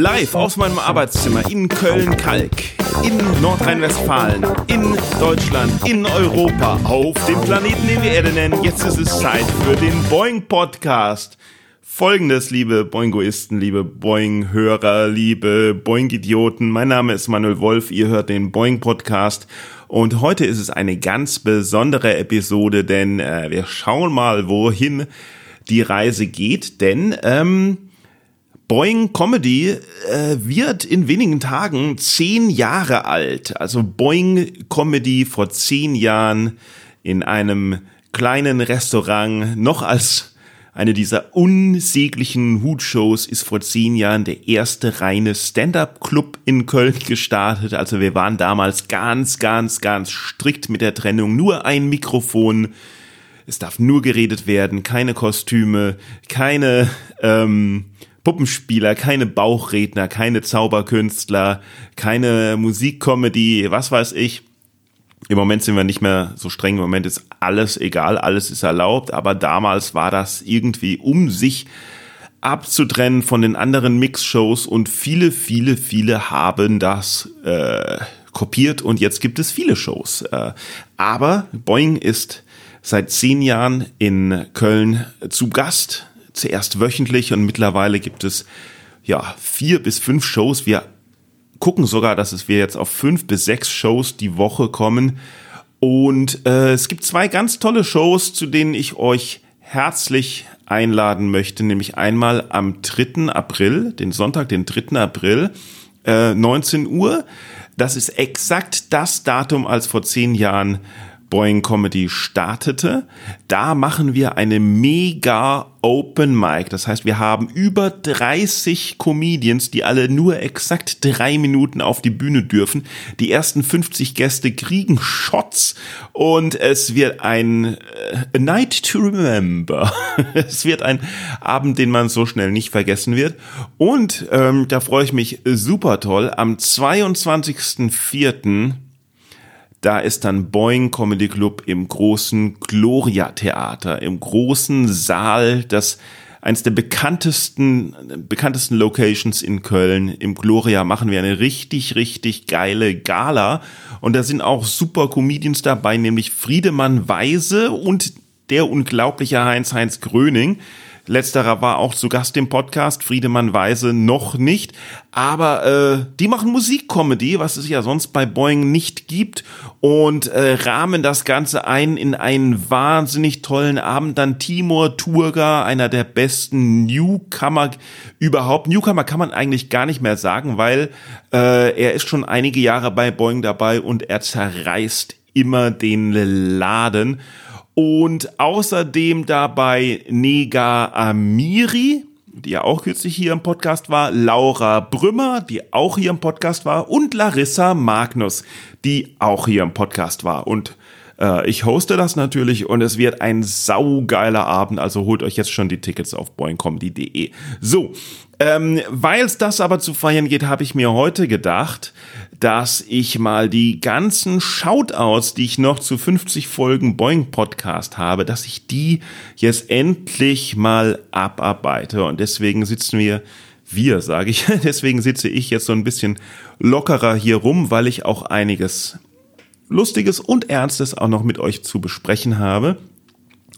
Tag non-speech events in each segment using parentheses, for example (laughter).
Live aus meinem Arbeitszimmer in Köln-Kalk, in Nordrhein-Westfalen, in Deutschland, in Europa, auf dem Planeten, den wir Erde nennen. Jetzt ist es Zeit für den Boeing Podcast. Folgendes, liebe Boingoisten, liebe Boeing-Hörer, liebe Boeing-Idioten. Mein Name ist Manuel Wolf, ihr hört den Boeing Podcast. Und heute ist es eine ganz besondere Episode, denn äh, wir schauen mal, wohin die Reise geht. Denn ähm, Boeing Comedy äh, wird in wenigen Tagen zehn Jahre alt. Also Boeing Comedy vor zehn Jahren in einem kleinen Restaurant, noch als eine dieser unsäglichen Hutshows ist vor zehn Jahren der erste reine Stand-up-Club in Köln gestartet. Also wir waren damals ganz, ganz, ganz strikt mit der Trennung. Nur ein Mikrofon. Es darf nur geredet werden, keine Kostüme, keine ähm, Puppenspieler, keine Bauchredner, keine Zauberkünstler, keine Musikcomedy, was weiß ich. Im Moment sind wir nicht mehr so streng, im Moment ist alles egal, alles ist erlaubt, aber damals war das irgendwie um sich abzutrennen von den anderen Mix-Shows und viele, viele, viele haben das äh, kopiert und jetzt gibt es viele Shows. Äh, aber Boeing ist seit zehn Jahren in Köln zu Gast zuerst wöchentlich und mittlerweile gibt es ja vier bis fünf Shows. Wir gucken sogar, dass es wir jetzt auf fünf bis sechs Shows die Woche kommen. Und äh, es gibt zwei ganz tolle Shows, zu denen ich euch herzlich einladen möchte, nämlich einmal am 3. April, den Sonntag, den 3. April, äh, 19 Uhr. Das ist exakt das Datum, als vor zehn Jahren Boeing Comedy startete. Da machen wir eine mega Open Mic. Das heißt, wir haben über 30 Comedians, die alle nur exakt drei Minuten auf die Bühne dürfen. Die ersten 50 Gäste kriegen Shots und es wird ein äh, Night to Remember. (laughs) es wird ein Abend, den man so schnell nicht vergessen wird. Und ähm, da freue ich mich super toll. Am 22.04 da ist dann Boeing Comedy Club im großen Gloria Theater, im großen Saal, das eines der bekanntesten, bekanntesten Locations in Köln. Im Gloria machen wir eine richtig, richtig geile Gala. Und da sind auch super Comedians dabei, nämlich Friedemann Weise und der unglaubliche Heinz-Heinz Gröning. Letzterer war auch zu Gast im Podcast, Friedemann Weise noch nicht. Aber äh, die machen Musikcomedy, was es ja sonst bei Boeing nicht gibt. Und äh, rahmen das Ganze ein in einen wahnsinnig tollen Abend. Dann Timur Turga, einer der besten Newcomer überhaupt. Newcomer kann man eigentlich gar nicht mehr sagen, weil äh, er ist schon einige Jahre bei Boeing dabei und er zerreißt immer den Laden. Und außerdem dabei Nega Amiri, die ja auch kürzlich hier im Podcast war, Laura Brümmer, die auch hier im Podcast war, und Larissa Magnus, die auch hier im Podcast war. Und äh, ich hoste das natürlich und es wird ein saugeiler Abend, also holt euch jetzt schon die Tickets auf boingcomedy.de. So, ähm, weil es das aber zu feiern geht, habe ich mir heute gedacht, dass ich mal die ganzen Shoutouts, die ich noch zu 50 Folgen Boing Podcast habe, dass ich die jetzt endlich mal abarbeite. Und deswegen sitzen wir, wir sage ich, (laughs) deswegen sitze ich jetzt so ein bisschen lockerer hier rum, weil ich auch einiges Lustiges und Ernstes auch noch mit euch zu besprechen habe.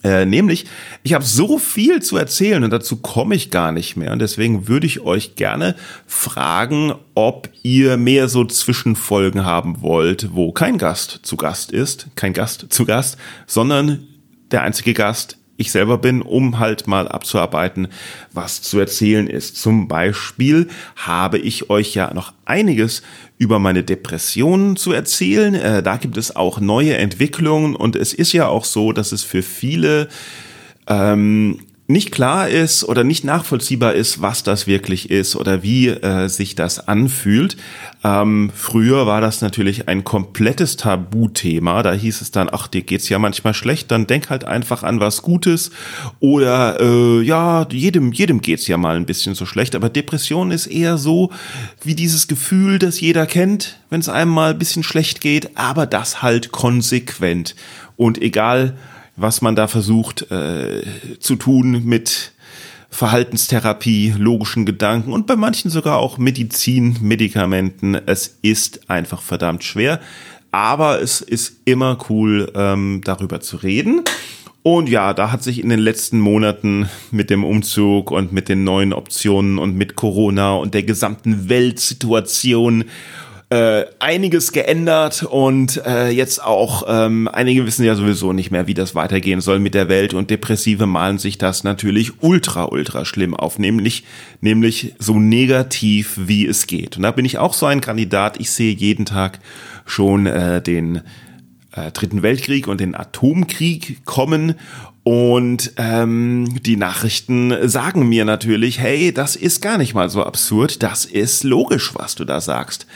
Äh, nämlich, ich habe so viel zu erzählen und dazu komme ich gar nicht mehr. Und deswegen würde ich euch gerne fragen, ob ihr mehr so Zwischenfolgen haben wollt, wo kein Gast zu Gast ist, kein Gast zu Gast, sondern der einzige Gast ich selber bin, um halt mal abzuarbeiten, was zu erzählen ist. Zum Beispiel habe ich euch ja noch einiges über meine Depressionen zu erzählen. Äh, da gibt es auch neue Entwicklungen und es ist ja auch so, dass es für viele ähm, nicht klar ist oder nicht nachvollziehbar ist, was das wirklich ist oder wie äh, sich das anfühlt. Ähm, früher war das natürlich ein komplettes Tabuthema. Da hieß es dann, ach, dir geht's ja manchmal schlecht, dann denk halt einfach an was Gutes. Oder äh, ja, jedem, jedem geht's ja mal ein bisschen so schlecht. Aber Depression ist eher so wie dieses Gefühl, das jeder kennt, wenn es einem mal ein bisschen schlecht geht, aber das halt konsequent. Und egal, was man da versucht äh, zu tun mit Verhaltenstherapie, logischen Gedanken und bei manchen sogar auch Medizin, Medikamenten. Es ist einfach verdammt schwer, aber es ist immer cool, ähm, darüber zu reden. Und ja, da hat sich in den letzten Monaten mit dem Umzug und mit den neuen Optionen und mit Corona und der gesamten Weltsituation äh, einiges geändert und äh, jetzt auch ähm, einige wissen ja sowieso nicht mehr, wie das weitergehen soll mit der Welt und Depressive malen sich das natürlich ultra ultra schlimm auf, nämlich nämlich so negativ wie es geht. Und da bin ich auch so ein Kandidat. Ich sehe jeden Tag schon äh, den äh, Dritten Weltkrieg und den Atomkrieg kommen und ähm, die Nachrichten sagen mir natürlich, hey, das ist gar nicht mal so absurd, das ist logisch, was du da sagst.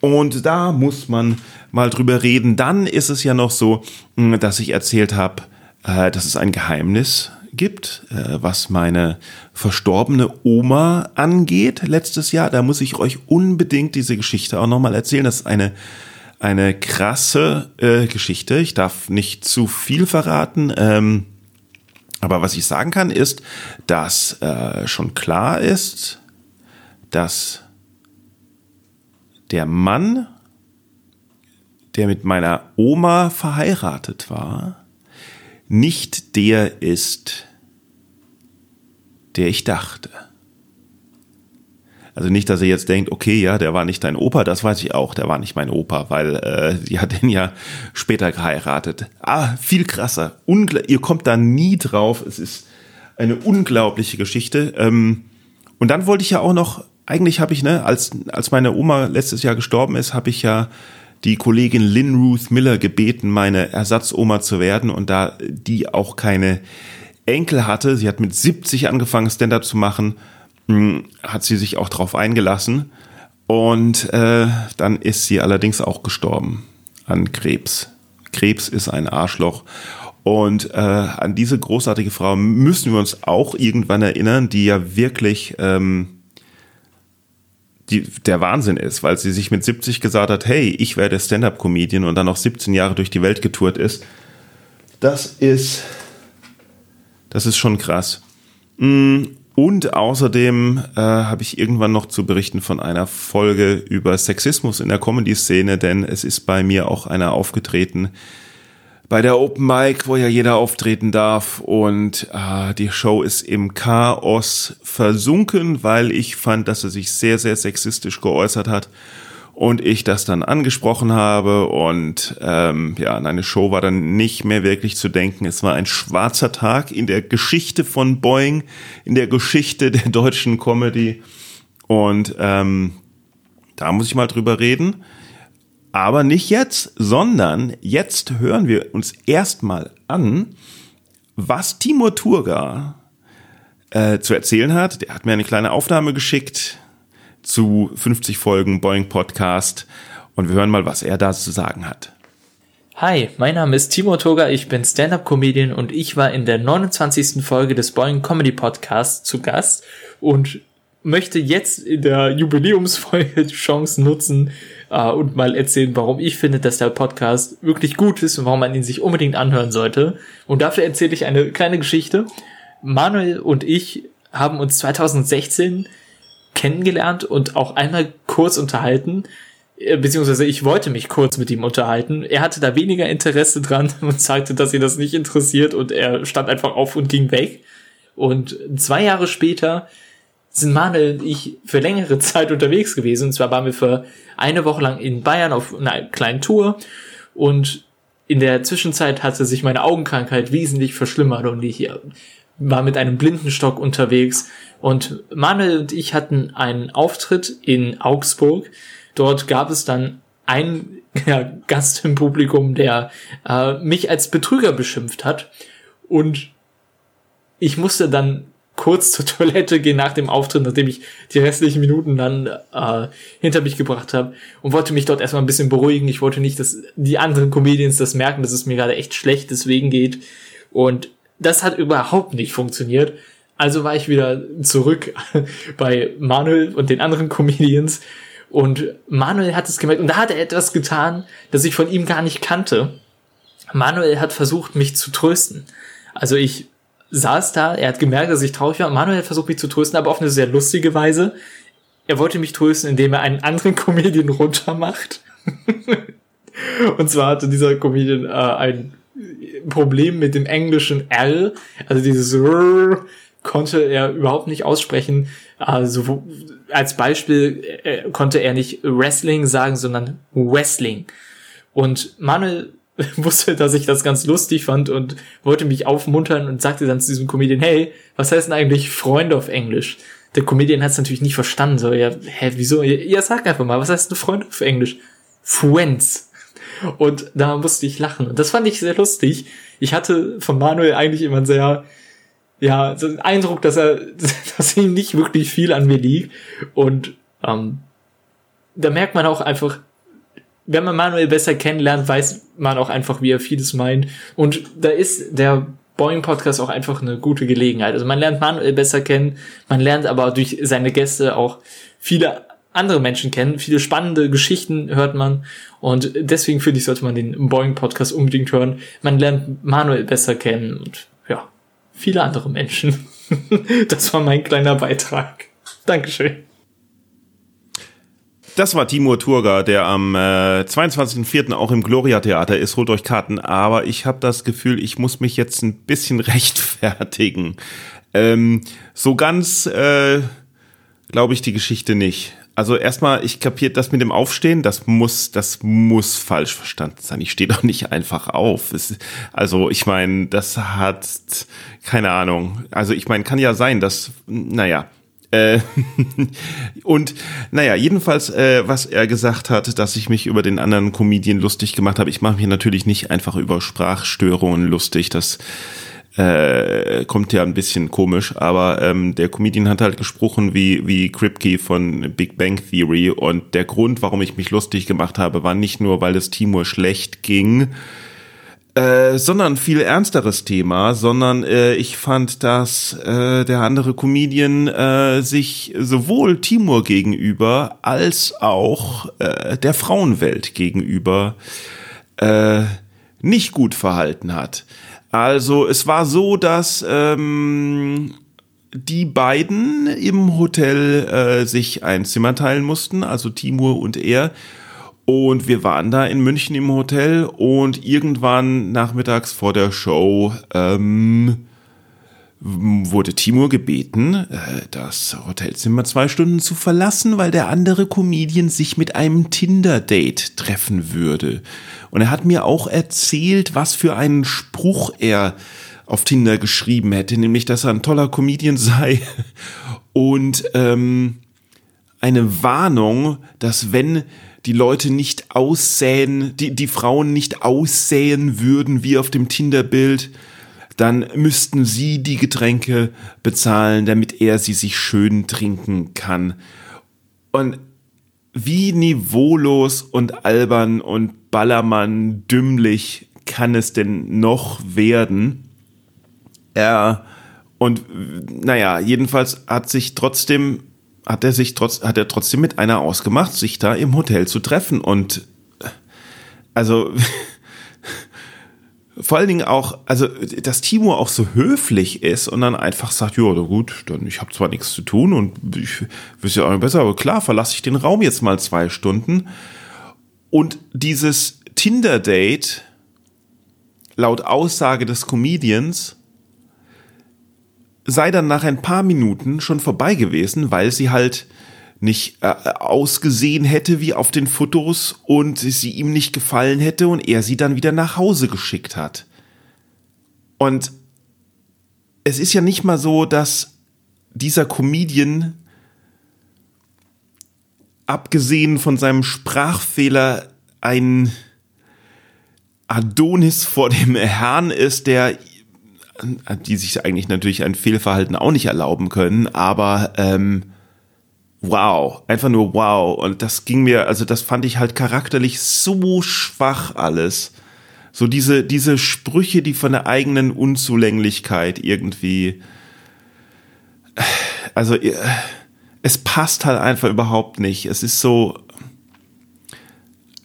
Und da muss man mal drüber reden. Dann ist es ja noch so, hm, dass ich erzählt habe, äh, dass es ein Geheimnis gibt, äh, was meine verstorbene Oma angeht letztes Jahr. Da muss ich euch unbedingt diese Geschichte auch nochmal erzählen. Das ist eine, eine krasse äh, Geschichte. Ich darf nicht zu viel verraten. Ähm, aber was ich sagen kann, ist, dass schon klar ist, dass der Mann, der mit meiner Oma verheiratet war, nicht der ist, der ich dachte. Also nicht, dass ihr jetzt denkt, okay, ja, der war nicht dein Opa, das weiß ich auch, der war nicht mein Opa, weil äh, sie hat (laughs) ihn ja später geheiratet. Ah, viel krasser. Ungl ihr kommt da nie drauf. Es ist eine unglaubliche Geschichte. Ähm, und dann wollte ich ja auch noch eigentlich habe ich, ne, als, als meine Oma letztes Jahr gestorben ist, habe ich ja die Kollegin Lynn Ruth Miller gebeten, meine Ersatzoma zu werden. Und da die auch keine Enkel hatte, sie hat mit 70 angefangen Stand-up zu machen, hm, hat sie sich auch drauf eingelassen. Und äh, dann ist sie allerdings auch gestorben an Krebs. Krebs ist ein Arschloch. Und äh, an diese großartige Frau müssen wir uns auch irgendwann erinnern, die ja wirklich ähm, die, der Wahnsinn ist, weil sie sich mit 70 gesagt hat, hey, ich werde Stand-up-Comedian und dann noch 17 Jahre durch die Welt getourt ist. Das ist, das ist schon krass. Mm, und außerdem äh, habe ich irgendwann noch zu berichten von einer Folge über Sexismus in der Comedy-Szene, denn es ist bei mir auch einer aufgetreten, bei der Open Mic, wo ja jeder auftreten darf und äh, die Show ist im Chaos versunken, weil ich fand, dass er sich sehr, sehr sexistisch geäußert hat und ich das dann angesprochen habe und ähm, ja, an eine Show war dann nicht mehr wirklich zu denken. Es war ein schwarzer Tag in der Geschichte von Boeing, in der Geschichte der deutschen Comedy und ähm, da muss ich mal drüber reden. Aber nicht jetzt, sondern jetzt hören wir uns erstmal an, was Timur Turga äh, zu erzählen hat. Der hat mir eine kleine Aufnahme geschickt zu 50 Folgen Boeing Podcast und wir hören mal, was er da zu sagen hat. Hi, mein Name ist Timo Toga, ich bin Stand-Up-Comedian und ich war in der 29. Folge des Boeing Comedy Podcasts zu Gast und möchte jetzt in der Jubiläumsfolge die Chance nutzen, äh, und mal erzählen, warum ich finde, dass der Podcast wirklich gut ist und warum man ihn sich unbedingt anhören sollte. Und dafür erzähle ich eine kleine Geschichte. Manuel und ich haben uns 2016 kennengelernt und auch einmal kurz unterhalten, äh, beziehungsweise ich wollte mich kurz mit ihm unterhalten. Er hatte da weniger Interesse dran (laughs) und sagte, dass ihn das nicht interessiert und er stand einfach auf und ging weg. Und zwei Jahre später sind Manuel und ich für längere (laughs) Zeit unterwegs gewesen. Und zwar waren wir für eine Woche lang in Bayern auf einer kleinen Tour. Und in der Zwischenzeit hatte sich meine Augenkrankheit wesentlich verschlimmert und ich war mit einem Blindenstock unterwegs. Und Manuel und ich hatten einen Auftritt in Augsburg. Dort gab es dann einen (laughs) ja, Gast im Publikum, der äh, mich als Betrüger beschimpft hat. Und ich musste dann kurz zur Toilette gehen nach dem Auftritt, nachdem ich die restlichen Minuten dann äh, hinter mich gebracht habe und wollte mich dort erstmal ein bisschen beruhigen. Ich wollte nicht, dass die anderen Comedians das merken, dass es mir gerade echt schlecht deswegen geht. Und das hat überhaupt nicht funktioniert. Also war ich wieder zurück (laughs) bei Manuel und den anderen Comedians. Und Manuel hat es gemerkt. Und da hat er etwas getan, das ich von ihm gar nicht kannte. Manuel hat versucht, mich zu trösten. Also ich saß da, er hat gemerkt, dass ich traurig war. Manuel hat versucht, mich zu trösten, aber auf eine sehr lustige Weise. Er wollte mich trösten, indem er einen anderen (laughs) Comedian runtermacht. (laughs) Und zwar hatte dieser Comedian äh, ein Problem mit dem englischen L, also dieses R konnte er überhaupt nicht aussprechen. Also als Beispiel äh, konnte er nicht Wrestling sagen, sondern Wrestling. Und Manuel (laughs) wusste, dass ich das ganz lustig fand und wollte mich aufmuntern und sagte dann zu diesem Comedian, hey, was heißt denn eigentlich Freunde auf Englisch? Der Comedian hat es natürlich nicht verstanden, so, ja, hä, wieso? Ja, sag einfach mal, was heißt denn Freunde auf Englisch? Friends. Und da musste ich lachen. Und das fand ich sehr lustig. Ich hatte von Manuel eigentlich immer sehr, ja, so einen Eindruck, dass er, (laughs) dass ihm nicht wirklich viel an mir liegt. Und ähm, da merkt man auch einfach, wenn man Manuel besser kennenlernt, weiß man auch einfach, wie er vieles meint. Und da ist der Boeing Podcast auch einfach eine gute Gelegenheit. Also man lernt Manuel besser kennen, man lernt aber durch seine Gäste auch viele andere Menschen kennen. Viele spannende Geschichten hört man. Und deswegen finde ich, sollte man den Boeing Podcast unbedingt hören. Man lernt Manuel besser kennen und ja, viele andere Menschen. (laughs) das war mein kleiner Beitrag. Dankeschön. Das war Timur Turga, der am äh, 22.04. auch im Gloria Theater ist. Holt euch Karten. Aber ich habe das Gefühl, ich muss mich jetzt ein bisschen (laughs) rechtfertigen. Ähm, so ganz äh, glaube ich die Geschichte nicht. Also erstmal, ich kapiert das mit dem Aufstehen, das muss, das muss falsch verstanden sein. Ich stehe doch nicht einfach auf. Es, also ich meine, das hat keine Ahnung. Also ich meine, kann ja sein, dass, naja. Äh, (laughs) und naja, jedenfalls, äh, was er gesagt hat, dass ich mich über den anderen Comedian lustig gemacht habe. Ich mache mich natürlich nicht einfach über Sprachstörungen lustig. Das äh, kommt ja ein bisschen komisch, aber ähm, der Comedian hat halt gesprochen wie, wie Kripke von Big Bang Theory und der Grund, warum ich mich lustig gemacht habe, war nicht nur, weil es Timur schlecht ging, äh, sondern viel ernsteres Thema, sondern äh, ich fand, dass äh, der andere Comedian äh, sich sowohl Timur gegenüber als auch äh, der Frauenwelt gegenüber äh, nicht gut verhalten hat. Also es war so, dass ähm, die beiden im Hotel äh, sich ein Zimmer teilen mussten, also Timur und er. Und wir waren da in München im Hotel und irgendwann nachmittags vor der Show ähm, wurde Timur gebeten, äh, das Hotelzimmer zwei Stunden zu verlassen, weil der andere Comedian sich mit einem Tinder-Date treffen würde. Und er hat mir auch erzählt, was für einen Spruch er auf Tinder geschrieben hätte, nämlich, dass er ein toller Comedian (laughs) sei und ähm, eine Warnung, dass wenn die Leute nicht aussähen, die, die Frauen nicht aussähen würden wie auf dem Tinder-Bild, dann müssten sie die Getränke bezahlen, damit er sie sich schön trinken kann. Und wie niveaulos und albern und Ballermann dümmlich kann es denn noch werden? Er und naja, jedenfalls hat sich trotzdem hat er sich trotz hat er trotzdem mit einer ausgemacht, sich da im Hotel zu treffen und also (laughs) vor allen Dingen auch, also dass Timo auch so höflich ist und dann einfach sagt, ja, gut, dann ich habe zwar nichts zu tun und ich wüsste ja auch nicht besser, aber klar, verlasse ich den Raum jetzt mal zwei Stunden. Und dieses Tinder-Date, laut Aussage des Comedians, sei dann nach ein paar Minuten schon vorbei gewesen, weil sie halt nicht äh, ausgesehen hätte wie auf den Fotos und sie ihm nicht gefallen hätte und er sie dann wieder nach Hause geschickt hat. Und es ist ja nicht mal so, dass dieser Comedian, abgesehen von seinem Sprachfehler, ein Adonis vor dem Herrn ist, der die sich eigentlich natürlich ein Fehlverhalten auch nicht erlauben können, aber ähm, wow, einfach nur wow. Und das ging mir, also das fand ich halt charakterlich so schwach alles. So diese, diese Sprüche, die von der eigenen Unzulänglichkeit irgendwie, also es passt halt einfach überhaupt nicht. Es ist so,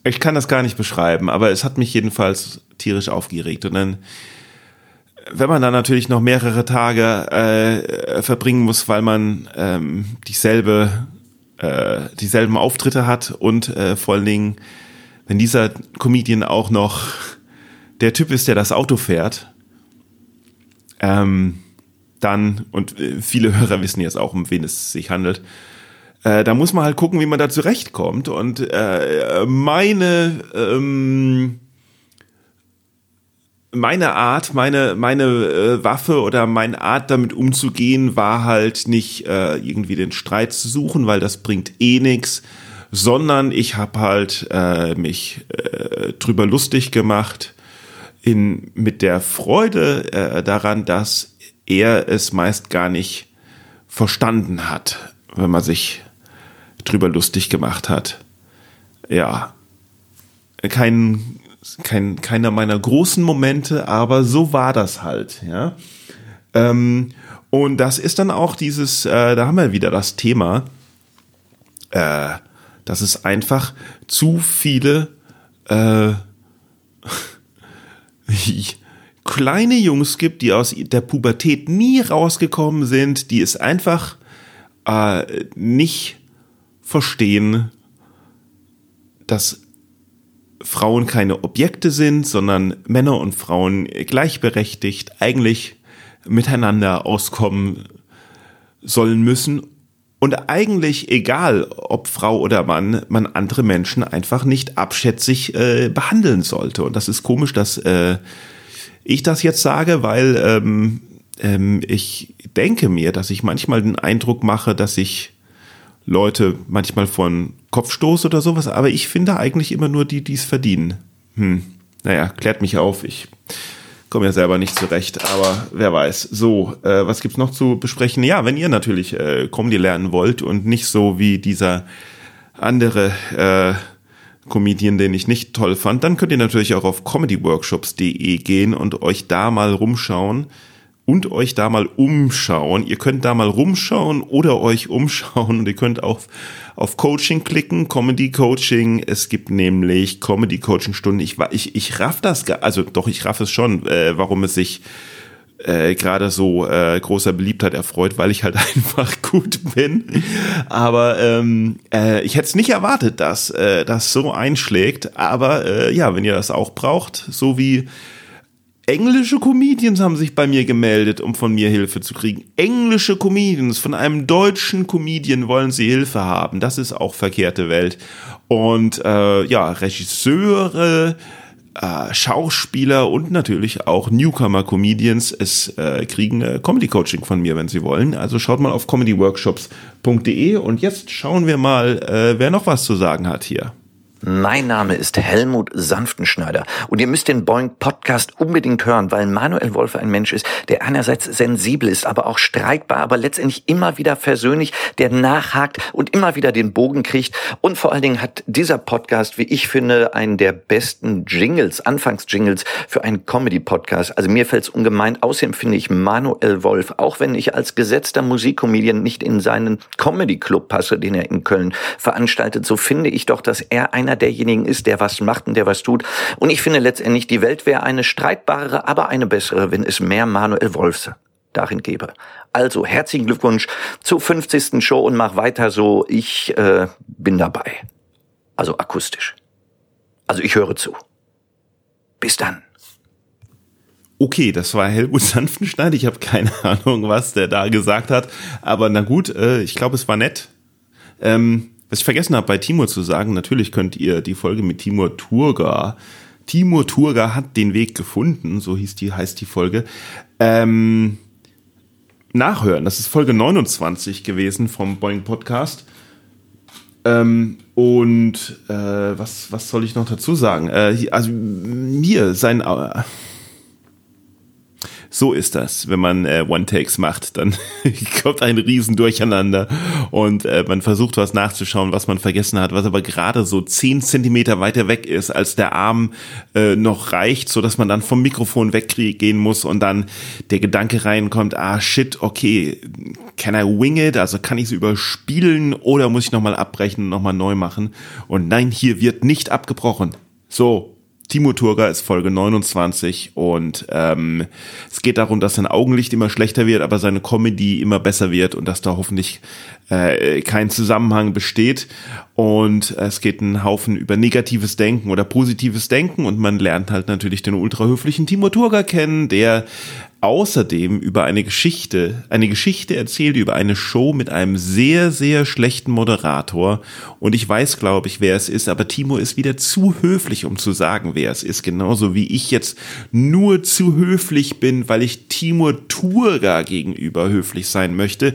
ich kann das gar nicht beschreiben, aber es hat mich jedenfalls tierisch aufgeregt. Und dann wenn man dann natürlich noch mehrere Tage äh, verbringen muss, weil man ähm, dieselbe, äh, dieselben Auftritte hat und äh, vor allen Dingen, wenn dieser Comedian auch noch der Typ ist, der das Auto fährt, ähm, dann, und äh, viele Hörer wissen jetzt auch, um wen es sich handelt, äh, da muss man halt gucken, wie man da zurechtkommt. Und äh, meine ähm, meine Art, meine, meine äh, Waffe oder meine Art damit umzugehen war halt nicht äh, irgendwie den Streit zu suchen, weil das bringt eh nix, sondern ich habe halt äh, mich äh, drüber lustig gemacht in, mit der Freude äh, daran, dass er es meist gar nicht verstanden hat, wenn man sich drüber lustig gemacht hat. Ja, kein kein, keiner meiner großen Momente, aber so war das halt, ja. Ähm, und das ist dann auch dieses, äh, da haben wir wieder das Thema, äh, dass es einfach zu viele äh, (laughs) kleine Jungs gibt, die aus der Pubertät nie rausgekommen sind, die es einfach äh, nicht verstehen, dass Frauen keine Objekte sind, sondern Männer und Frauen gleichberechtigt eigentlich miteinander auskommen sollen müssen und eigentlich egal, ob Frau oder Mann, man andere Menschen einfach nicht abschätzig äh, behandeln sollte. Und das ist komisch, dass äh, ich das jetzt sage, weil ähm, ähm, ich denke mir, dass ich manchmal den Eindruck mache, dass ich Leute manchmal von Kopfstoß oder sowas, aber ich finde eigentlich immer nur die, die es verdienen. Hm. Naja, klärt mich auf. Ich komme ja selber nicht zurecht, aber wer weiß. So, äh, was gibt's noch zu besprechen? Ja, wenn ihr natürlich äh, Comedy lernen wollt und nicht so wie dieser andere äh, Comedian, den ich nicht toll fand, dann könnt ihr natürlich auch auf comedyworkshops.de gehen und euch da mal rumschauen und euch da mal umschauen. Ihr könnt da mal rumschauen oder euch umschauen und ihr könnt auch auf Coaching klicken, Comedy Coaching. Es gibt nämlich Comedy Coaching Stunden. Ich ich ich raff das, also doch ich raff es schon, äh, warum es sich äh, gerade so äh, großer Beliebtheit erfreut, weil ich halt (laughs) einfach gut bin. Aber ähm, äh, ich hätte es nicht erwartet, dass äh, das so einschlägt. Aber äh, ja, wenn ihr das auch braucht, so wie Englische Comedians haben sich bei mir gemeldet, um von mir Hilfe zu kriegen. Englische Comedians, von einem deutschen Comedian wollen sie Hilfe haben. Das ist auch verkehrte Welt. Und äh, ja, Regisseure, äh, Schauspieler und natürlich auch Newcomer-Comedians es äh, kriegen äh, Comedy-Coaching von mir, wenn sie wollen. Also schaut mal auf comedyworkshops.de und jetzt schauen wir mal, äh, wer noch was zu sagen hat hier. Mein Name ist Helmut Sanftenschneider und ihr müsst den Boing Podcast unbedingt hören, weil Manuel Wolf ein Mensch ist, der einerseits sensibel ist, aber auch streitbar, aber letztendlich immer wieder versöhnlich, der nachhakt und immer wieder den Bogen kriegt. Und vor allen Dingen hat dieser Podcast, wie ich finde, einen der besten Jingles, Anfangsjingles für einen Comedy-Podcast. Also mir fällt es ungemein. Außerdem finde ich Manuel Wolf, auch wenn ich als gesetzter Musikcomedian nicht in seinen Comedy-Club passe, den er in Köln veranstaltet, so finde ich doch, dass er ein einer derjenigen ist, der was macht und der was tut. Und ich finde letztendlich, die Welt wäre eine streitbarere, aber eine bessere, wenn es mehr Manuel Wolfs darin gäbe. Also herzlichen Glückwunsch zur 50. Show und mach weiter so. Ich äh, bin dabei. Also akustisch. Also ich höre zu. Bis dann. Okay, das war Helmut Sanftenstein. Ich habe keine (laughs) Ahnung, was der da gesagt hat. Aber na gut, äh, ich glaube, es war nett. Ähm, was ich vergessen habe bei Timur zu sagen, natürlich könnt ihr die Folge mit Timur Turga, Timur Turga hat den Weg gefunden, so hieß die, heißt die Folge, ähm, nachhören. Das ist Folge 29 gewesen vom Boeing Podcast. Ähm, und äh, was, was soll ich noch dazu sagen? Äh, also mir sein äh, so ist das, wenn man äh, One-Takes macht. Dann (laughs) kommt ein Riesen durcheinander und äh, man versucht was nachzuschauen, was man vergessen hat, was aber gerade so zehn Zentimeter weiter weg ist, als der Arm äh, noch reicht, so dass man dann vom Mikrofon weggehen muss und dann der Gedanke reinkommt, ah shit, okay, can I wing it? Also kann ich es überspielen oder muss ich nochmal abbrechen und nochmal neu machen? Und nein, hier wird nicht abgebrochen. So, Timo Turger ist Folge 29 und ähm, es geht darum, dass sein Augenlicht immer schlechter wird, aber seine Comedy immer besser wird und dass da hoffentlich äh, kein Zusammenhang besteht. Und es geht einen Haufen über negatives Denken oder positives Denken und man lernt halt natürlich den ultrahöflichen Timo Turger kennen, der außerdem über eine Geschichte, eine Geschichte erzählt über eine Show mit einem sehr, sehr schlechten Moderator. Und ich weiß, glaube ich, wer es ist, aber Timo ist wieder zu höflich, um zu sagen, wer es ist. Genauso wie ich jetzt nur zu höflich bin, weil ich Timo Turga gegenüber höflich sein möchte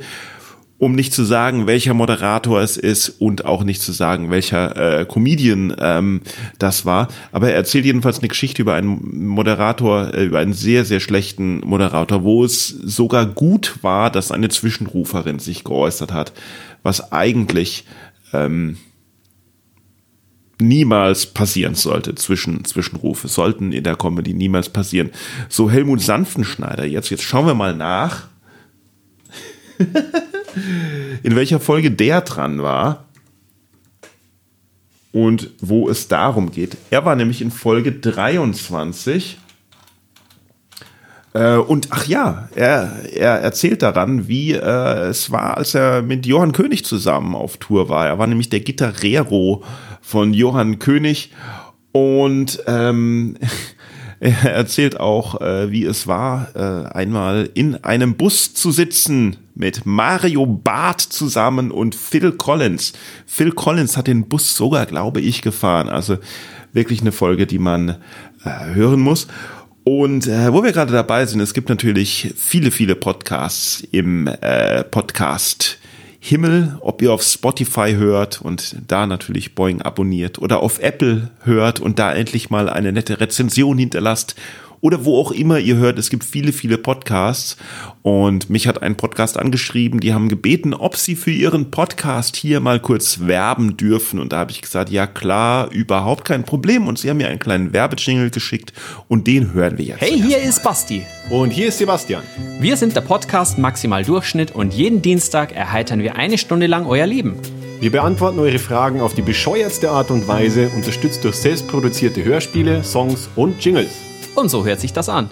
um nicht zu sagen, welcher Moderator es ist und auch nicht zu sagen, welcher äh, Comedian ähm, das war. Aber er erzählt jedenfalls eine Geschichte über einen Moderator, äh, über einen sehr, sehr schlechten Moderator, wo es sogar gut war, dass eine Zwischenruferin sich geäußert hat, was eigentlich ähm, niemals passieren sollte. Zwischen, Zwischenrufe sollten in der Comedy niemals passieren. So Helmut Sanftenschneider jetzt. Jetzt schauen wir mal nach. (laughs) in welcher Folge der dran war und wo es darum geht. Er war nämlich in Folge 23. Äh, und ach ja, er, er erzählt daran, wie äh, es war, als er mit Johann König zusammen auf Tour war. Er war nämlich der Gitarrero von Johann König und ähm, (laughs) er (laughs) erzählt auch, äh, wie es war, äh, einmal in einem Bus zu sitzen mit Mario Barth zusammen und Phil Collins. Phil Collins hat den Bus sogar, glaube ich, gefahren. Also wirklich eine Folge, die man äh, hören muss. Und äh, wo wir gerade dabei sind, es gibt natürlich viele, viele Podcasts im äh, Podcast Himmel, ob ihr auf Spotify hört und da natürlich Boeing abonniert oder auf Apple hört und da endlich mal eine nette Rezension hinterlasst oder wo auch immer ihr hört. Es gibt viele, viele Podcasts und mich hat ein Podcast angeschrieben, die haben gebeten, ob sie für ihren Podcast hier mal kurz werben dürfen und da habe ich gesagt, ja klar, überhaupt kein Problem und sie haben mir einen kleinen Werbejingle geschickt und den hören wir jetzt. Hey, hier ist Basti. Und hier ist Sebastian. Wir sind der Podcast Maximal Durchschnitt und jeden Dienstag erheitern wir eine Stunde lang euer Leben. Wir beantworten eure Fragen auf die bescheuertste Art und Weise, unterstützt durch selbstproduzierte Hörspiele, Songs und Jingles. Und so hört sich das an.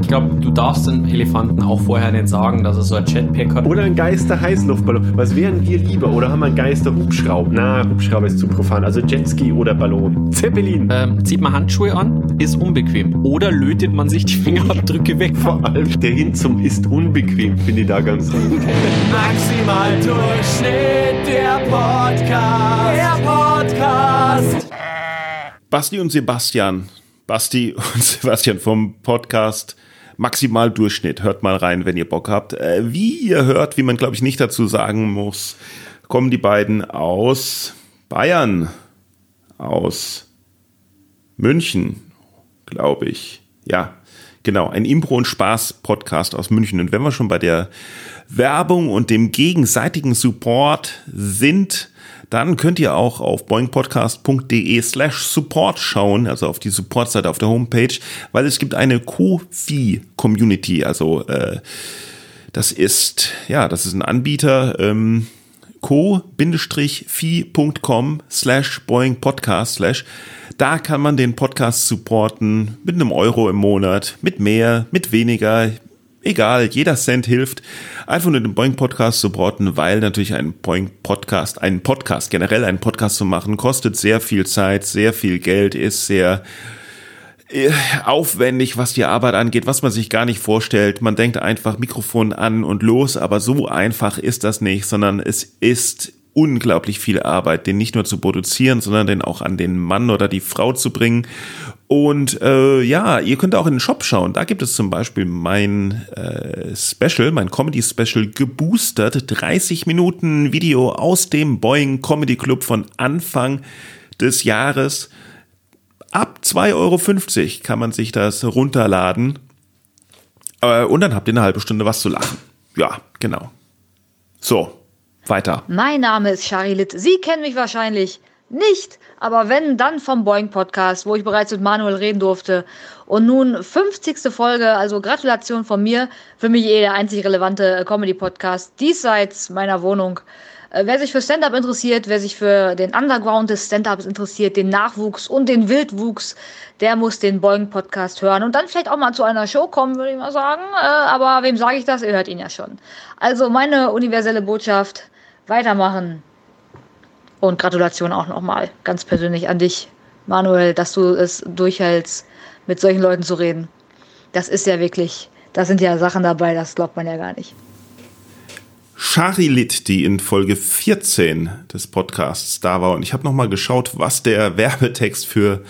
Ich glaube, du darfst dem Elefanten auch vorher nicht sagen, dass er so ein Jetpack hat. Oder ein Geister-Heißluftballon. Was wären wir lieber? Oder haben wir einen Geister-Hubschrauber? Na, Hubschrauber ist zu profan. Also Jetski oder Ballon. Zeppelin. Ähm, zieht man Handschuhe an, ist unbequem. Oder lötet man sich die Fingerabdrücke weg. Vor allem der hin zum ist unbequem, finde ich da ganz gut. Maximal Durchschnitt, der Podcast. Der Podcast. Basti und Sebastian. Basti (laughs) und Sebastian vom Podcast Maximal Durchschnitt. Hört mal rein, wenn ihr Bock habt. Äh, wie ihr hört, wie man glaube ich nicht dazu sagen muss, kommen die beiden aus Bayern, aus München, glaube ich. Ja, genau, ein Impro- und Spaß-Podcast aus München. Und wenn wir schon bei der Werbung und dem gegenseitigen Support sind, dann könnt ihr auch auf boingpodcast.de slash support schauen, also auf die Support-Seite auf der Homepage, weil es gibt eine Ko-Fi-Community, also äh, das ist, ja, das ist ein Anbieter, ähm, co-fi.com slash boingpodcast slash. Da kann man den Podcast supporten mit einem Euro im Monat, mit mehr, mit weniger egal, jeder Cent hilft, einfach nur den Boeing Podcast supporten, weil natürlich ein Boeing Podcast, ein Podcast, generell einen Podcast zu machen, kostet sehr viel Zeit, sehr viel Geld, ist sehr äh, aufwendig, was die Arbeit angeht, was man sich gar nicht vorstellt. Man denkt einfach Mikrofon an und los, aber so einfach ist das nicht, sondern es ist unglaublich viel Arbeit, den nicht nur zu produzieren, sondern den auch an den Mann oder die Frau zu bringen. Und äh, ja, ihr könnt auch in den Shop schauen. Da gibt es zum Beispiel mein äh, Special, mein Comedy-Special geboostert. 30 Minuten Video aus dem Boeing Comedy Club von Anfang des Jahres. Ab 2,50 Euro kann man sich das runterladen. Äh, und dann habt ihr eine halbe Stunde was zu lachen. Ja, genau. So, weiter. Mein Name ist Sharilit. Sie kennen mich wahrscheinlich nicht. Aber wenn, dann vom Boeing Podcast, wo ich bereits mit Manuel reden durfte. Und nun 50. Folge, also Gratulation von mir. Für mich eh der einzig relevante Comedy Podcast diesseits meiner Wohnung. Äh, wer sich für Stand-up interessiert, wer sich für den Underground des Stand-ups interessiert, den Nachwuchs und den Wildwuchs, der muss den Boeing Podcast hören und dann vielleicht auch mal zu einer Show kommen, würde ich mal sagen. Äh, aber wem sage ich das? Ihr hört ihn ja schon. Also meine universelle Botschaft: weitermachen. Und Gratulation auch nochmal ganz persönlich an dich, Manuel, dass du es durchhältst, mit solchen Leuten zu reden. Das ist ja wirklich, da sind ja Sachen dabei, das glaubt man ja gar nicht. Charilit, die in Folge 14 des Podcasts da war. Und ich habe nochmal geschaut, was der Werbetext für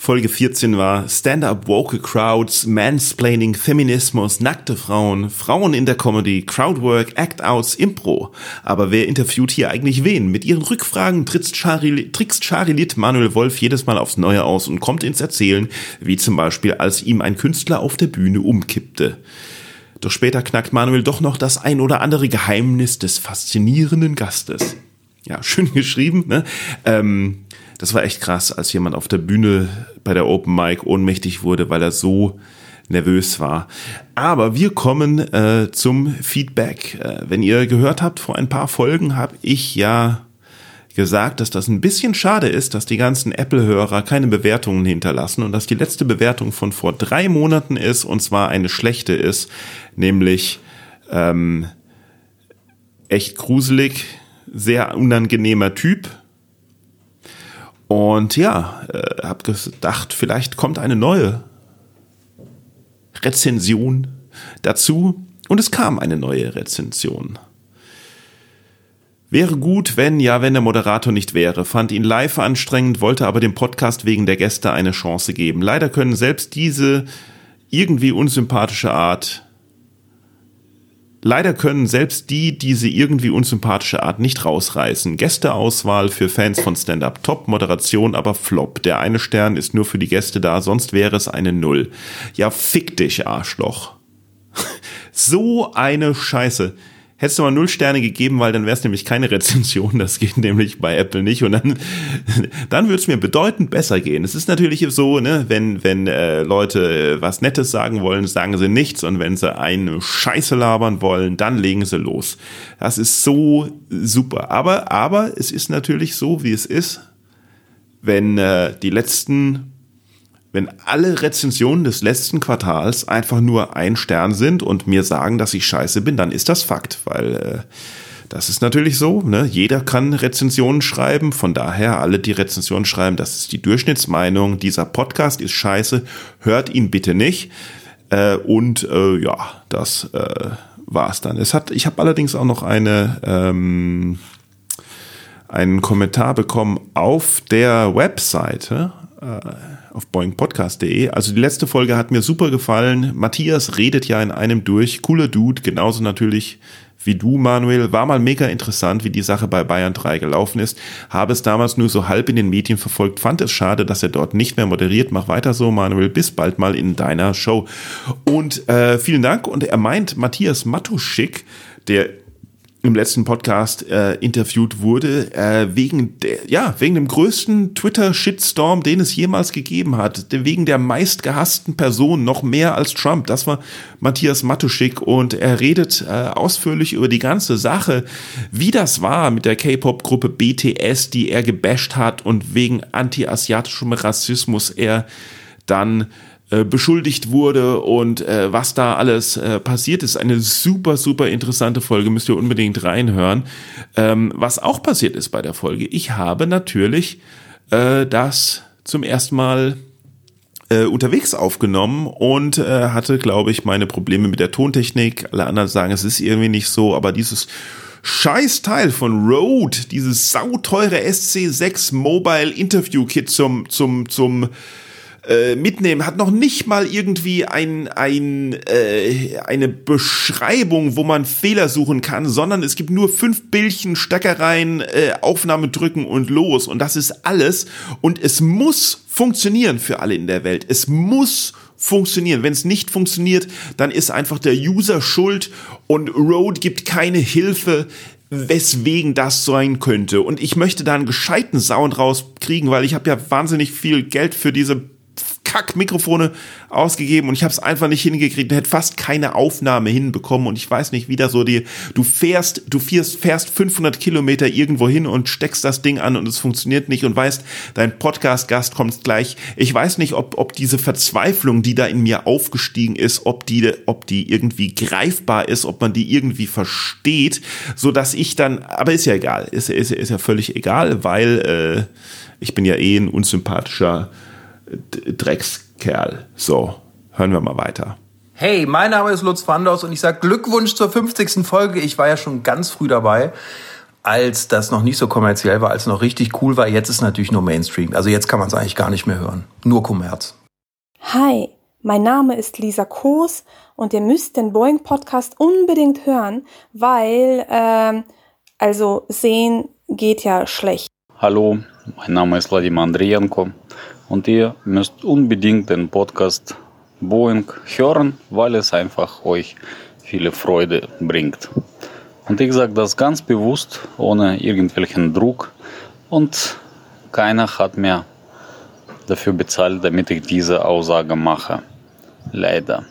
Folge 14 war Stand-up Vocal Crowds, Mansplaining, Feminismus, nackte Frauen, Frauen in der Comedy, Crowdwork, Act-Outs, Impro. Aber wer interviewt hier eigentlich wen? Mit ihren Rückfragen trickst Charilit Manuel Wolf jedes Mal aufs Neue aus und kommt ins Erzählen, wie zum Beispiel als ihm ein Künstler auf der Bühne umkippte. Doch später knackt Manuel doch noch das ein oder andere Geheimnis des faszinierenden Gastes. Ja, schön (laughs) geschrieben, ne? Ähm, das war echt krass, als jemand auf der Bühne bei der Open Mic ohnmächtig wurde, weil er so nervös war. Aber wir kommen äh, zum Feedback. Äh, wenn ihr gehört habt, vor ein paar Folgen habe ich ja gesagt, dass das ein bisschen schade ist, dass die ganzen Apple-Hörer keine Bewertungen hinterlassen und dass die letzte Bewertung von vor drei Monaten ist und zwar eine schlechte ist, nämlich ähm, echt gruselig, sehr unangenehmer Typ und ja, äh, habe gedacht, vielleicht kommt eine neue Rezension dazu. Und es kam eine neue Rezension. Wäre gut, wenn, ja, wenn der Moderator nicht wäre. Fand ihn live anstrengend, wollte aber dem Podcast wegen der Gäste eine Chance geben. Leider können selbst diese irgendwie unsympathische Art Leider können selbst die diese irgendwie unsympathische Art nicht rausreißen. Gästeauswahl für Fans von Stand-Up Top, Moderation aber Flop. Der eine Stern ist nur für die Gäste da, sonst wäre es eine Null. Ja, fick dich, Arschloch. (laughs) so eine Scheiße hättest du mal null Sterne gegeben, weil dann wäre es nämlich keine Rezension. Das geht nämlich bei Apple nicht. Und dann, dann würde es mir bedeutend besser gehen. Es ist natürlich so, ne, wenn, wenn äh, Leute was Nettes sagen wollen, sagen sie nichts. Und wenn sie eine Scheiße labern wollen, dann legen sie los. Das ist so super. Aber, aber es ist natürlich so, wie es ist. Wenn äh, die letzten wenn alle Rezensionen des letzten Quartals einfach nur ein Stern sind und mir sagen, dass ich scheiße bin, dann ist das Fakt, weil äh, das ist natürlich so. Ne? Jeder kann Rezensionen schreiben, von daher alle, die Rezensionen schreiben, das ist die Durchschnittsmeinung. Dieser Podcast ist scheiße, hört ihn bitte nicht. Äh, und äh, ja, das äh, war's dann. Es hat, ich habe allerdings auch noch eine ähm, einen Kommentar bekommen auf der Webseite. Äh, auf boingpodcast.de. Also die letzte Folge hat mir super gefallen. Matthias redet ja in einem durch. Cooler Dude, genauso natürlich wie du, Manuel. War mal mega interessant, wie die Sache bei Bayern 3 gelaufen ist. Habe es damals nur so halb in den Medien verfolgt. Fand es schade, dass er dort nicht mehr moderiert. Mach weiter so, Manuel. Bis bald mal in deiner Show. Und äh, vielen Dank. Und er meint Matthias Matuschik, der im letzten Podcast äh, interviewt wurde, äh, wegen der, ja, wegen dem größten Twitter-Shitstorm, den es jemals gegeben hat, wegen der meistgehassten Person, noch mehr als Trump. Das war Matthias Matuschik und er redet äh, ausführlich über die ganze Sache, wie das war mit der K-Pop-Gruppe BTS, die er gebasht hat und wegen anti-asiatischem Rassismus er dann äh, beschuldigt wurde und äh, was da alles äh, passiert ist. Eine super, super interessante Folge, müsst ihr unbedingt reinhören. Ähm, was auch passiert ist bei der Folge, ich habe natürlich äh, das zum ersten Mal äh, unterwegs aufgenommen und äh, hatte, glaube ich, meine Probleme mit der Tontechnik. Alle anderen sagen, es ist irgendwie nicht so, aber dieses Scheißteil von Rode, dieses sauteure SC6 Mobile Interview Kit zum, zum, zum äh, mitnehmen, hat noch nicht mal irgendwie ein, ein, äh, eine Beschreibung, wo man Fehler suchen kann, sondern es gibt nur fünf Bildchen, Steckereien, äh, Aufnahme drücken und los. Und das ist alles. Und es muss funktionieren für alle in der Welt. Es muss funktionieren. Wenn es nicht funktioniert, dann ist einfach der User schuld und Rode gibt keine Hilfe weswegen das sein könnte. Und ich möchte da einen gescheiten Sound rauskriegen, weil ich habe ja wahnsinnig viel Geld für diese Kack-Mikrofone ausgegeben und ich habe es einfach nicht hingekriegt. hätte fast keine Aufnahme hinbekommen und ich weiß nicht, wie da so die, du fährst, du fährst, fährst 500 Kilometer irgendwo hin und steckst das Ding an und es funktioniert nicht und weißt, dein Podcast-Gast kommt gleich. Ich weiß nicht, ob, ob diese Verzweiflung, die da in mir aufgestiegen ist, ob die, ob die irgendwie greifbar ist, ob man die irgendwie versteht, so dass ich dann, aber ist ja egal, ist, ist, ist ja völlig egal, weil äh, ich bin ja eh ein unsympathischer Dreckskerl. So, hören wir mal weiter. Hey, mein Name ist Lutz Wanders und ich sage Glückwunsch zur 50. Folge. Ich war ja schon ganz früh dabei, als das noch nicht so kommerziell war, als noch richtig cool war. Jetzt ist natürlich nur Mainstream. Also jetzt kann man es eigentlich gar nicht mehr hören. Nur Kommerz. Hi, mein Name ist Lisa Koos und ihr müsst den Boeing Podcast unbedingt hören, weil, ähm, also sehen geht ja schlecht. Hallo, mein Name ist Wladimir Andrienko und ihr müsst unbedingt den Podcast Boeing hören, weil es einfach euch viele Freude bringt. Und ich sage das ganz bewusst, ohne irgendwelchen Druck und keiner hat mir dafür bezahlt, damit ich diese Aussage mache. Leider.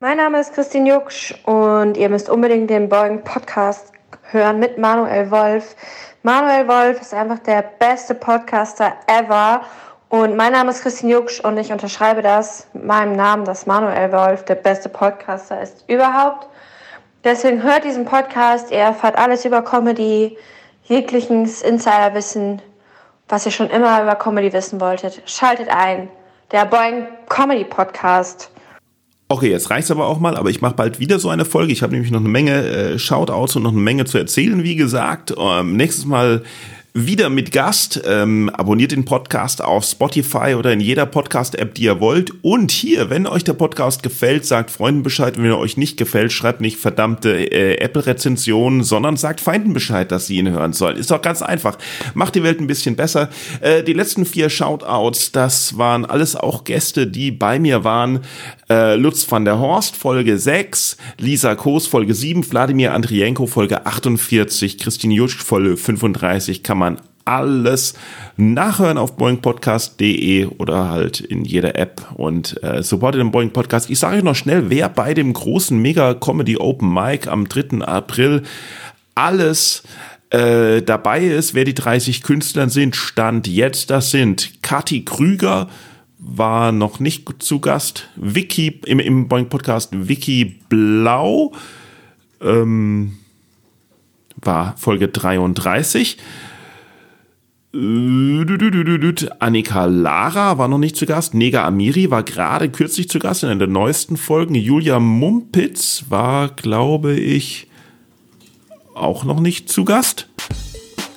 Mein Name ist Christine Jucksch und ihr müsst unbedingt den Boeing Podcast hören mit Manuel Wolf. Manuel Wolf ist einfach der beste Podcaster ever und mein Name ist Christine Jucksch und ich unterschreibe das mit meinem Namen, dass Manuel Wolf der beste Podcaster ist überhaupt. Deswegen hört diesen Podcast, ihr erfahrt alles über Comedy, jegliches Insiderwissen, was ihr schon immer über Comedy wissen wolltet. Schaltet ein. Der Boeing Comedy Podcast. Okay, jetzt reicht's aber auch mal, aber ich mache bald wieder so eine Folge. Ich habe nämlich noch eine Menge äh, Shoutouts und noch eine Menge zu erzählen, wie gesagt. Ähm, nächstes Mal wieder mit Gast. Ähm, abonniert den Podcast auf Spotify oder in jeder Podcast-App, die ihr wollt. Und hier, wenn euch der Podcast gefällt, sagt Freunden Bescheid. Wenn er euch nicht gefällt, schreibt nicht verdammte äh, Apple-Rezensionen, sondern sagt Feinden Bescheid, dass sie ihn hören sollen. Ist doch ganz einfach. Macht die Welt ein bisschen besser. Äh, die letzten vier Shoutouts, das waren alles auch Gäste, die bei mir waren. Äh, Lutz van der Horst, Folge 6, Lisa Koos, Folge 7, Wladimir Andrienko, Folge 48, Christine Jutsch, Folge 35, kann man alles nachhören auf boingpodcast.de oder halt in jeder App und äh, supportet den Boeing Podcast. Ich sage euch noch schnell, wer bei dem großen Mega Comedy Open Mic am 3. April alles äh, dabei ist, wer die 30 Künstler sind, stand jetzt, das sind Kathi Krüger, war noch nicht zu Gast. Vicky im, im Boeing Podcast Vicky Blau ähm, war Folge 33. Annika Lara war noch nicht zu Gast. Nega Amiri war gerade kürzlich zu Gast in einer der neuesten Folgen. Julia Mumpitz war, glaube ich, auch noch nicht zu Gast.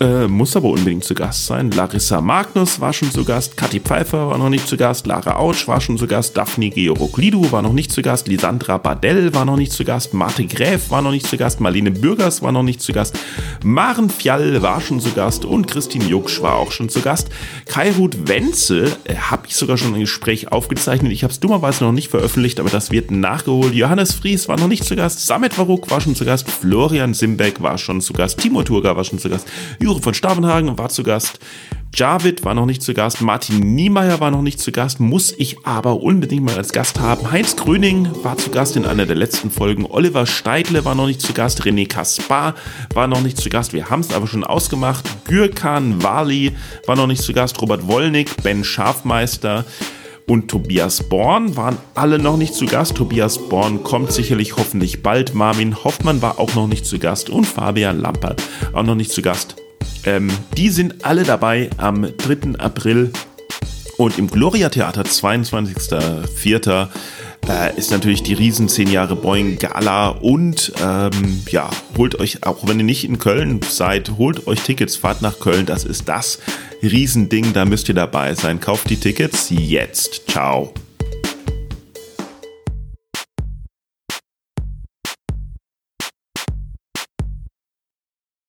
Äh, muss aber unbedingt zu Gast sein. Larissa Magnus war schon zu Gast, Kathi Pfeiffer war noch nicht zu Gast, Lara Autsch war schon zu Gast, Daphne Georgoglidou war noch nicht zu Gast, Lisandra Badell war noch nicht zu Gast, Marte Gräf war noch nicht zu Gast, Marlene Bürgers war noch nicht zu Gast, Maren Fjall war schon zu Gast und Christine Jucksch war auch schon zu Gast. Kai Ruth Wenzel äh, habe ich sogar schon ein Gespräch aufgezeichnet. Ich habe es dummerweise noch nicht veröffentlicht, aber das wird nachgeholt. Johannes Fries war noch nicht zu Gast, Samet Varuk war schon zu Gast, Florian Simbeck war schon zu Gast, Timo Turga war schon zu Gast, Jure von Stavenhagen war zu Gast. Javid war noch nicht zu Gast. Martin Niemeyer war noch nicht zu Gast. Muss ich aber unbedingt mal als Gast haben. Heinz Gröning war zu Gast in einer der letzten Folgen. Oliver Steidle war noch nicht zu Gast. René Kaspar war noch nicht zu Gast. Wir haben es aber schon ausgemacht. Gürkan Wali war noch nicht zu Gast. Robert Wollnick, Ben Schafmeister und Tobias Born waren alle noch nicht zu Gast. Tobias Born kommt sicherlich hoffentlich bald. Marvin Hoffmann war auch noch nicht zu Gast und Fabian Lampert auch noch nicht zu Gast. Ähm, die sind alle dabei am 3. April und im Gloria Theater 22.04. Äh, ist natürlich die riesen 10 Jahre Boeing Gala und ähm, ja, holt euch, auch wenn ihr nicht in Köln seid, holt euch Tickets, fahrt nach Köln, das ist das Riesending, da müsst ihr dabei sein. Kauft die Tickets jetzt. Ciao.